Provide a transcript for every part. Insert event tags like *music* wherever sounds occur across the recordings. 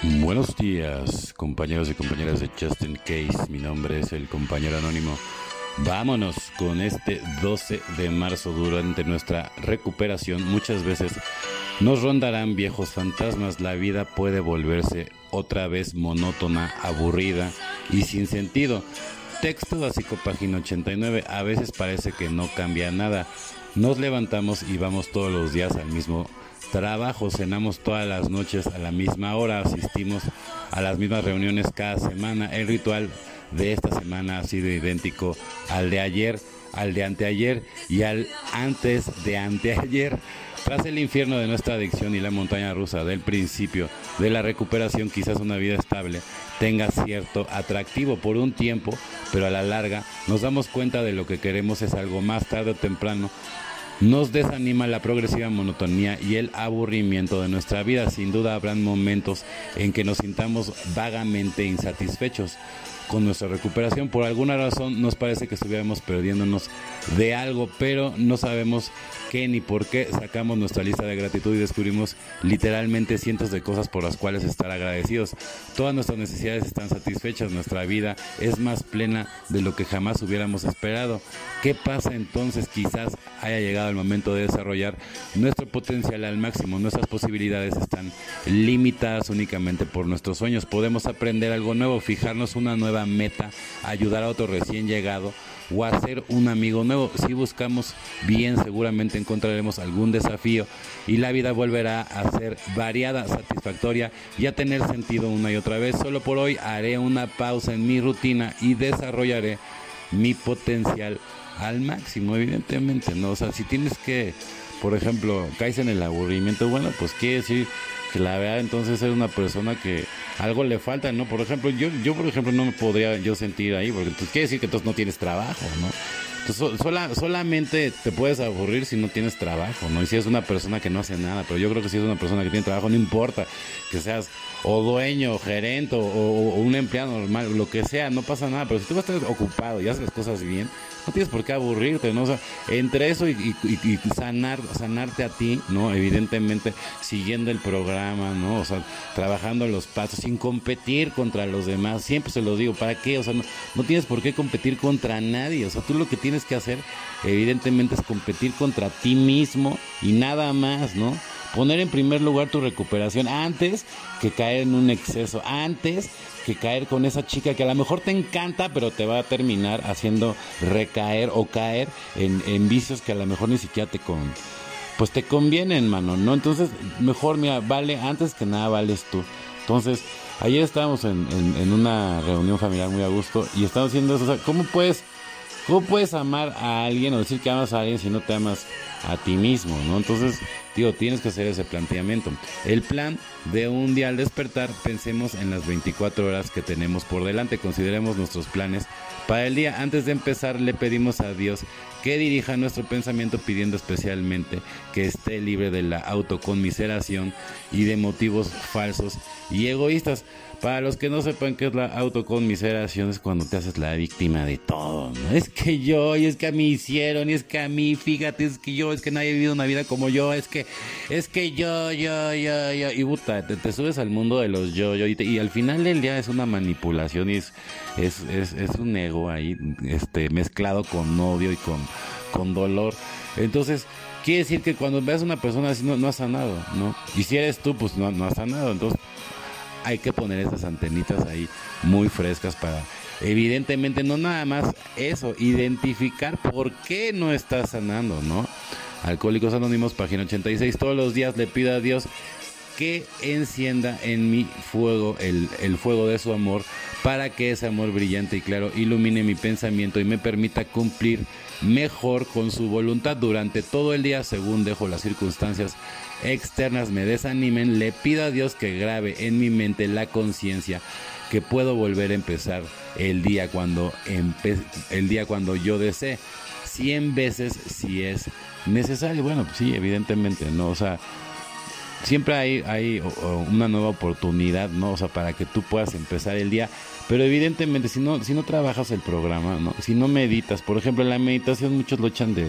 Buenos días, compañeros y compañeras de Justin Case. Mi nombre es el compañero anónimo. Vámonos con este 12 de marzo durante nuestra recuperación. Muchas veces nos rondarán viejos fantasmas. La vida puede volverse otra vez monótona, aburrida y sin sentido. Texto básico, página 89. A veces parece que no cambia nada. Nos levantamos y vamos todos los días al mismo trabajo, cenamos todas las noches a la misma hora, asistimos a las mismas reuniones cada semana. El ritual de esta semana ha sido idéntico al de ayer, al de anteayer y al antes de anteayer. Tras el infierno de nuestra adicción y la montaña rusa del principio de la recuperación, quizás una vida estable tenga cierto atractivo por un tiempo, pero a la larga nos damos cuenta de lo que queremos es algo más tarde o temprano nos desanima la progresiva monotonía y el aburrimiento de nuestra vida. Sin duda habrán momentos en que nos sintamos vagamente insatisfechos con nuestra recuperación. Por alguna razón nos parece que estuviéramos perdiéndonos de algo, pero no sabemos qué ni por qué. Sacamos nuestra lista de gratitud y descubrimos literalmente cientos de cosas por las cuales estar agradecidos. Todas nuestras necesidades están satisfechas, nuestra vida es más plena de lo que jamás hubiéramos esperado. ¿Qué pasa entonces? Quizás haya llegado el momento de desarrollar nuestro potencial al máximo. Nuestras posibilidades están limitadas únicamente por nuestros sueños. Podemos aprender algo nuevo, fijarnos una nueva meta, ayudar a otro recién llegado o hacer un amigo nuevo. Si buscamos bien, seguramente encontraremos algún desafío y la vida volverá a ser variada, satisfactoria y a tener sentido una y otra vez. Solo por hoy haré una pausa en mi rutina y desarrollaré mi potencial al máximo, evidentemente, ¿no? O sea, si tienes que, por ejemplo, caes en el aburrimiento, bueno, pues quiere decir que la verdad entonces es una persona que algo le falta, ¿no? Por ejemplo, yo, yo por ejemplo no me podría yo sentir ahí, porque entonces quiere decir que entonces no tienes trabajo, ¿no? Solamente te puedes aburrir si no tienes trabajo, ¿no? Y si es una persona que no hace nada, pero yo creo que si es una persona que tiene trabajo, no importa que seas o dueño, o gerente, o, un empleado normal, lo que sea, no pasa nada, pero si tú vas a estar ocupado y haces las cosas bien, no tienes por qué aburrirte, ¿no? O sea, entre eso y, sanar, sanarte a ti, ¿no? Evidentemente, siguiendo el programa, ¿no? O sea, trabajando los pasos, sin competir contra los demás. Siempre se lo digo, ¿para qué? O sea, no, no tienes por qué competir contra nadie. O sea, tú lo que tienes que hacer, evidentemente, es competir contra ti mismo y nada más, ¿no? Poner en primer lugar tu recuperación antes que caer en un exceso, antes que caer con esa chica que a lo mejor te encanta, pero te va a terminar haciendo recaer o caer en, vicios que a lo mejor ni siquiera te con pues te convienen, mano, ¿no? Entonces, mejor, mira, vale, antes que nada vales tú. Entonces, ayer estábamos en, en, una reunión familiar muy a gusto y estábamos haciendo eso. O sea, ¿cómo puedes, ¿cómo puedes amar a alguien o decir que amas a alguien si no te amas a ti mismo, ¿no? Entonces, Digo, tienes que hacer ese planteamiento. El plan de un día al despertar, pensemos en las 24 horas que tenemos por delante, consideremos nuestros planes para el día. Antes de empezar, le pedimos a Dios que dirija nuestro pensamiento pidiendo especialmente que esté libre de la autoconmiseración y de motivos falsos y egoístas. Para los que no sepan qué es la autoconmiseración, es cuando te haces la víctima de todo. ¿no? Es que yo, y es que a mí hicieron, y es que a mí, fíjate, es que yo, es que nadie ha vivido una vida como yo, es que, es que yo, yo, yo, yo. Y puta, te, subes al mundo de los yo, yo, y, al final del día es una manipulación y es, es, es, un ego ahí, este, mezclado con odio y con, con dolor. Entonces, quiere decir que cuando veas a una persona así no, no ha sanado, ¿no? Y si eres tú, pues no, no has sanado. Entonces, hay que poner esas antenitas ahí muy frescas para, evidentemente, no nada más eso, identificar por qué no estás sanando, ¿no? Alcohólicos Anónimos, página 86. Todos los días le pido a Dios que encienda en mi fuego, el, el fuego de su amor, para que ese amor brillante y claro ilumine mi pensamiento y me permita cumplir mejor con su voluntad. Durante todo el día según dejo las circunstancias externas me desanimen, le pido a Dios que grabe en mi mente la conciencia que puedo volver a empezar el día cuando el día cuando yo desee 100 veces si es necesario. Bueno, sí, evidentemente, ¿no? O sea, siempre hay, hay una nueva oportunidad, ¿no? O sea, para que tú puedas empezar el día. Pero evidentemente, si no, si no trabajas el programa, ¿no? Si no meditas, por ejemplo, en la meditación muchos lo echan de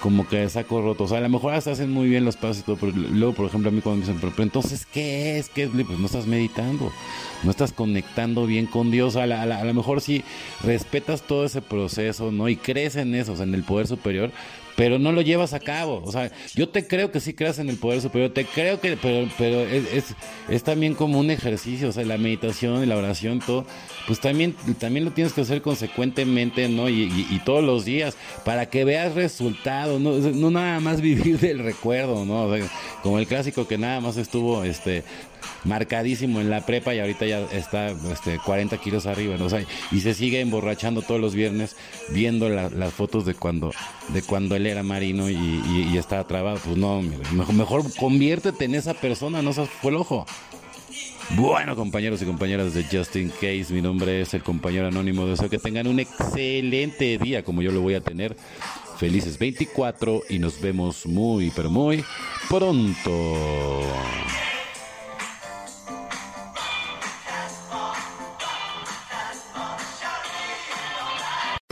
como que saco roto. O sea, a lo mejor hasta hacen muy bien los pasos y todo, pero luego, por ejemplo, a mí cuando me dicen, pero, entonces, ¿qué es? ¿Qué es? Pues no estás meditando, no estás conectando bien con Dios. A, a, lo mejor si respetas todo ese proceso, ¿no? Y crees en eso, o sea, en el poder superior, pero no lo llevas a cabo. O sea, yo te creo que sí creas en el poder superior, te creo que, pero, pero es, es, también como un ejercicio, o sea, la meditación y la oración, todo, pues también, también lo tienes que hacer consecuentemente, ¿no? Y, y, todos los días, para que veas resultados, ¿no? no nada más *laughs* vivir del recuerdo, ¿no? O sea, como el clásico que nada más estuvo, este, marcadísimo en la prepa y ahorita ya está este, 40 kilos arriba, y se sigue emborrachando todos los viernes viendo las fotos de cuando, de cuando él era marino y, estaba trabado. Pues no, mejor, mejor, conviértete en esa persona, no seas fue el ojo. Bueno, compañeros y compañeras de Justin Case, mi nombre es el compañero anónimo. Deseo que tengan un excelente día como yo lo voy a tener. Felices 24 y nos vemos muy, pero muy pronto.